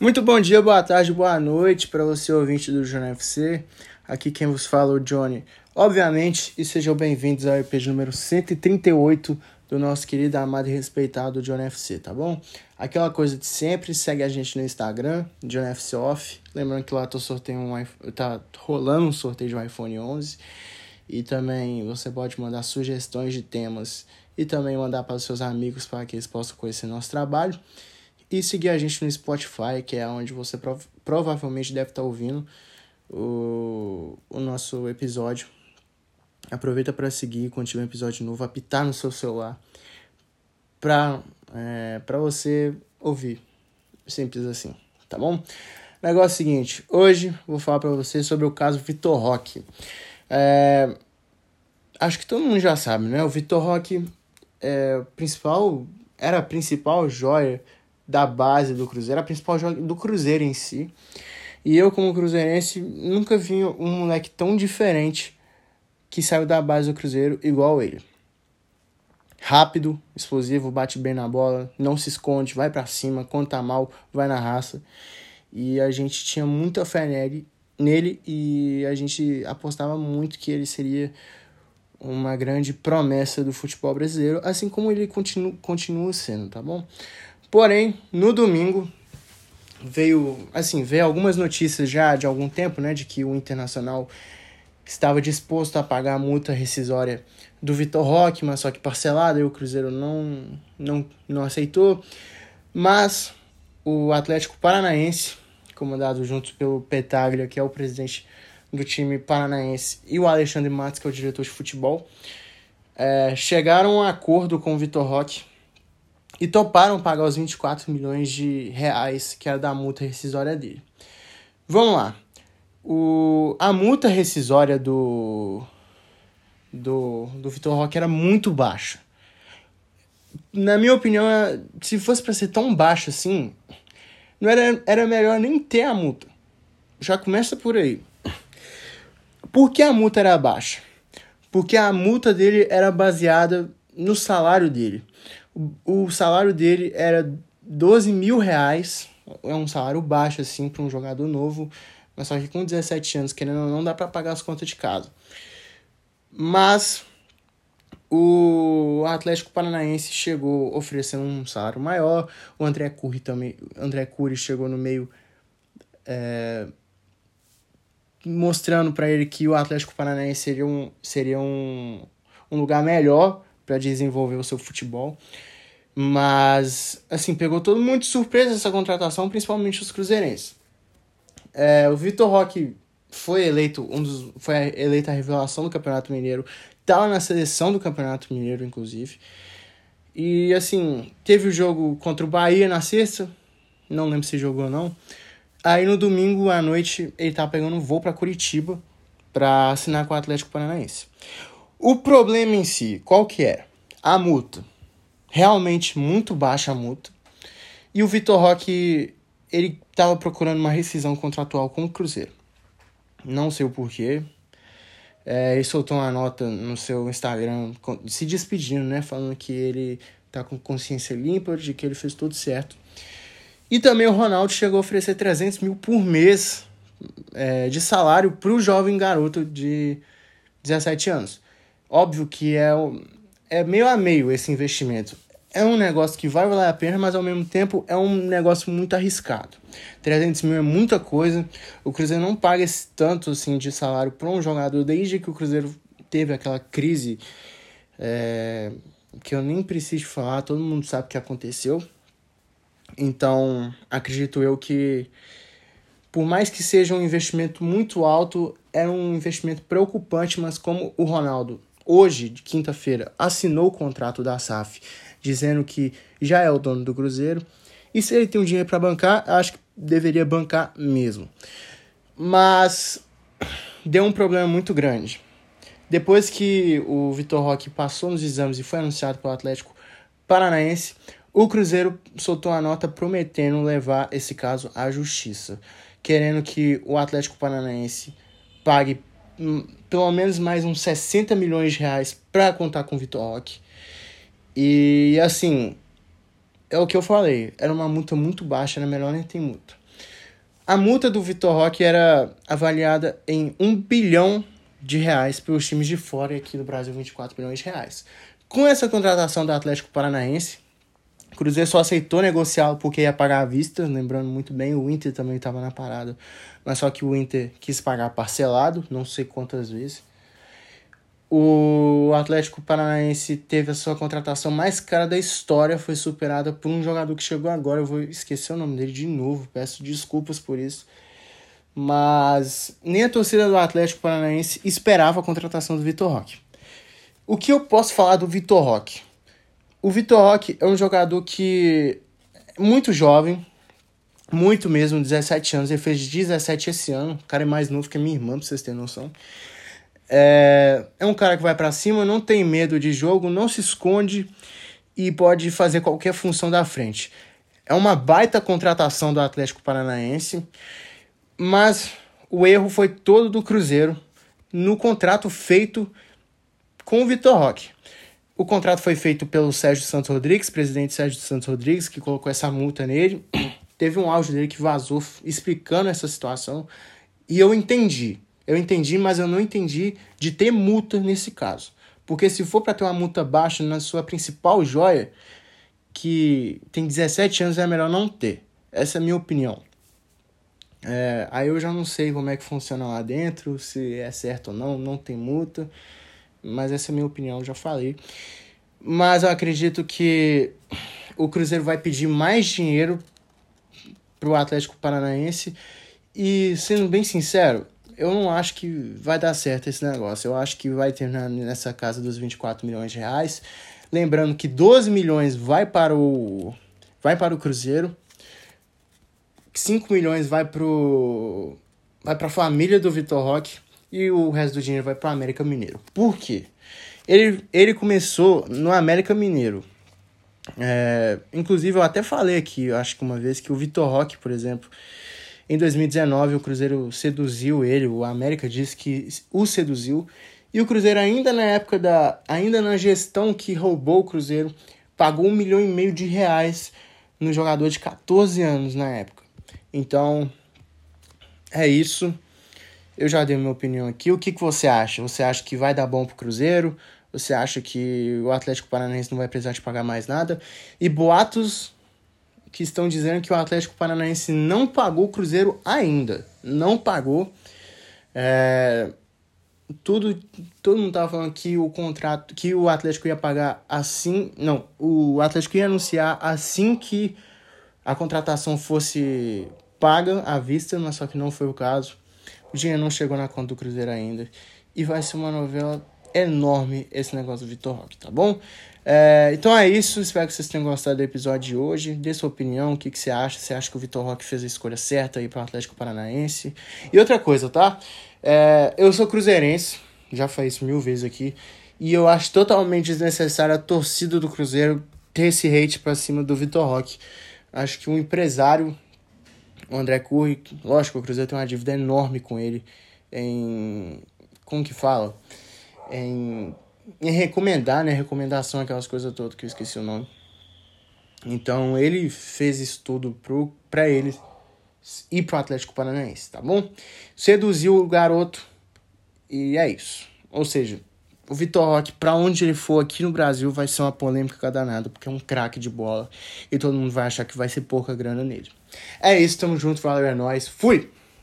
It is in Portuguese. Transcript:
Muito bom dia, boa tarde, boa noite para você ouvinte do Johnny FC. Aqui quem vos fala é o Johnny. Obviamente, e sejam bem-vindos ao EP número 138 do nosso querido, amado e respeitado Johnny FC, tá bom? Aquela coisa de sempre, segue a gente no Instagram, Johnny FC Off. Lembrando que lá tô sorteio um, tá rolando um sorteio de um iPhone 11. E também você pode mandar sugestões de temas e também mandar para os seus amigos para que eles possam conhecer nosso trabalho. E seguir a gente no Spotify, que é onde você prov provavelmente deve estar tá ouvindo o, o nosso episódio. Aproveita para seguir quando tiver um episódio novo, apitar no seu celular para é, pra você ouvir. Simples assim, tá bom? Negócio seguinte, hoje vou falar para você sobre o caso Vitor Roque. É, acho que todo mundo já sabe, né? O Vitor Roque é, principal, era a principal joia da base do Cruzeiro, a principal joia do Cruzeiro em si. E eu, como cruzeirense, nunca vi um moleque tão diferente que saiu da base do Cruzeiro igual ele. Rápido, explosivo, bate bem na bola, não se esconde, vai para cima, tá mal, vai na raça. E a gente tinha muita fé nele, nele e a gente apostava muito que ele seria uma grande promessa do futebol brasileiro, assim como ele continua, continua sendo, tá bom? Porém, no domingo veio, assim, veio algumas notícias já de algum tempo, né, de que o Internacional estava disposto a pagar a multa rescisória do Vitor Roque, mas só que parcelada, e o Cruzeiro não, não, não aceitou. Mas o Atlético Paranaense, comandado junto pelo Petaglia, que é o presidente do time paranaense, e o Alexandre Matos, que é o diretor de futebol, é, chegaram a um acordo com o Vitor Roque e toparam pagar os 24 milhões de reais que era da multa rescisória dele. Vamos lá. O, a multa rescisória do, do, do Vitor Roque era muito baixa. Na minha opinião, se fosse para ser tão baixa assim, não era, era melhor nem ter a multa. Já começa por aí. Por que a multa era baixa? Porque a multa dele era baseada no salário dele. O, salário dele era 12 mil reais. É um salário baixo, assim, para um jogador novo. Mas só que com 17 anos, querendo ou não, dá para pagar as contas de casa. Mas o Atlético Paranaense chegou oferecendo um salário maior. O André Cury também. André Cury chegou no meio. É, mostrando para ele que o Atlético Paranaense seria um, seria um, um lugar melhor para desenvolver o seu futebol. Mas, assim, pegou todo mundo de surpresa essa contratação, principalmente os cruzeirenses. É, o Vitor Roque foi eleito um dos foi eleita a revelação do Campeonato Mineiro, estava na seleção do Campeonato Mineiro inclusive. E assim, teve o jogo contra o Bahia na sexta, não lembro se jogou ou não. Aí no domingo à noite ele tá pegando um voo para Curitiba para assinar com o Atlético Paranaense. O problema em si, qual que é? A multa. Realmente muito baixa a multa. E o Vitor Roque, ele estava procurando uma rescisão contratual com o Cruzeiro. Não sei o porquê. É, ele soltou uma nota no seu Instagram se despedindo, né? Falando que ele tá com consciência limpa, de que ele fez tudo certo. E também o Ronaldo chegou a oferecer 300 mil por mês é, de salário para o jovem garoto de 17 anos. Óbvio que é, é meio a meio esse investimento. É um negócio que vai valer a pena, mas ao mesmo tempo é um negócio muito arriscado. 300 mil é muita coisa. O Cruzeiro não paga esse tanto assim, de salário para um jogador desde que o Cruzeiro teve aquela crise é, que eu nem preciso falar, todo mundo sabe o que aconteceu. Então, acredito eu que, por mais que seja um investimento muito alto, é um investimento preocupante, mas como o Ronaldo, hoje, de quinta-feira, assinou o contrato da SAF, dizendo que já é o dono do Cruzeiro, e se ele tem um dinheiro para bancar, acho que deveria bancar mesmo. Mas deu um problema muito grande. Depois que o Vitor Roque passou nos exames e foi anunciado pelo Atlético Paranaense, o Cruzeiro soltou a nota prometendo levar esse caso à justiça, querendo que o Atlético Paranaense pague pelo menos mais uns 60 milhões de reais para contar com o Vitor Roque. E assim, é o que eu falei, era uma multa muito baixa, era melhor nem ter multa. A multa do Vitor Roque era avaliada em um bilhão de reais para os times de fora e aqui do Brasil 24 milhões de reais. Com essa contratação do Atlético Paranaense, o Cruzeiro só aceitou negociá-lo porque ia pagar à vista, lembrando muito bem, o Inter também estava na parada, mas só que o Inter quis pagar parcelado, não sei quantas vezes. O Atlético Paranaense teve a sua contratação mais cara da história, foi superada por um jogador que chegou agora, eu vou esquecer o nome dele de novo, peço desculpas por isso. Mas nem a torcida do Atlético Paranaense esperava a contratação do Vitor Roque. O que eu posso falar do Vitor Roque? O Vitor Roque é um jogador que é muito jovem, muito mesmo, 17 anos. Ele fez 17 esse ano. O cara é mais novo que a minha irmã, pra vocês terem noção. É, é um cara que vai para cima, não tem medo de jogo, não se esconde e pode fazer qualquer função da frente. É uma baita contratação do Atlético Paranaense, mas o erro foi todo do Cruzeiro no contrato feito com o Vitor Roque. O contrato foi feito pelo Sérgio Santos Rodrigues, presidente Sérgio Santos Rodrigues, que colocou essa multa nele. Teve um áudio dele que vazou explicando essa situação e eu entendi. Eu entendi, mas eu não entendi de ter multa nesse caso. Porque se for para ter uma multa baixa na sua principal joia, que tem 17 anos, é melhor não ter. Essa é a minha opinião. É, aí eu já não sei como é que funciona lá dentro, se é certo ou não, não tem multa. Mas essa é a minha opinião, já falei. Mas eu acredito que o Cruzeiro vai pedir mais dinheiro pro Atlético Paranaense. E sendo bem sincero, eu não acho que vai dar certo esse negócio. Eu acho que vai terminar nessa casa dos 24 milhões de reais. Lembrando que 12 milhões vai para o vai para o Cruzeiro. 5 milhões vai pro vai para a família do Vitor Roque e o resto do dinheiro vai para o América Mineiro. Por quê? Ele, ele começou no América Mineiro. É, inclusive, eu até falei aqui, acho que uma vez, que o Vitor Roque, por exemplo, em 2019, o Cruzeiro seduziu ele, o América disse que o seduziu. E o Cruzeiro, ainda na época da. ainda na gestão que roubou o Cruzeiro, pagou um milhão e meio de reais no jogador de 14 anos na época. Então, é isso. Eu já dei minha opinião aqui. O que, que você acha? Você acha que vai dar bom pro Cruzeiro? Você acha que o Atlético Paranaense não vai precisar de pagar mais nada? E boatos que estão dizendo que o Atlético Paranaense não pagou o Cruzeiro ainda. Não pagou. É, tudo, todo mundo tava falando que o contrato, que o Atlético ia pagar assim, não, o Atlético ia anunciar assim que a contratação fosse paga à vista, mas só que não foi o caso. O dinheiro não chegou na conta do Cruzeiro ainda. E vai ser uma novela enorme esse negócio do Vitor Roque, tá bom? É, então é isso, espero que vocês tenham gostado do episódio de hoje. Dê sua opinião, o que, que você acha? Você acha que o Vitor Roque fez a escolha certa aí para o Atlético Paranaense? E outra coisa, tá? É, eu sou cruzeirense, já falei isso mil vezes aqui, e eu acho totalmente desnecessário a torcida do Cruzeiro ter esse hate pra cima do Vitor Roque. Acho que um empresário, o André Curri, lógico, o Cruzeiro tem uma dívida enorme com ele em. Como que fala? Em em recomendar, né? Recomendação, aquelas coisas todas que eu esqueci o nome. Então ele fez isso tudo pro, pra ele e pro Atlético Paranaense, tá bom? Seduziu o garoto e é isso. Ou seja, o Vitor Roque, pra onde ele for aqui no Brasil, vai ser uma polêmica danada, porque é um craque de bola e todo mundo vai achar que vai ser pouca grana nele. É isso, tamo junto, valeu, é nóis, fui!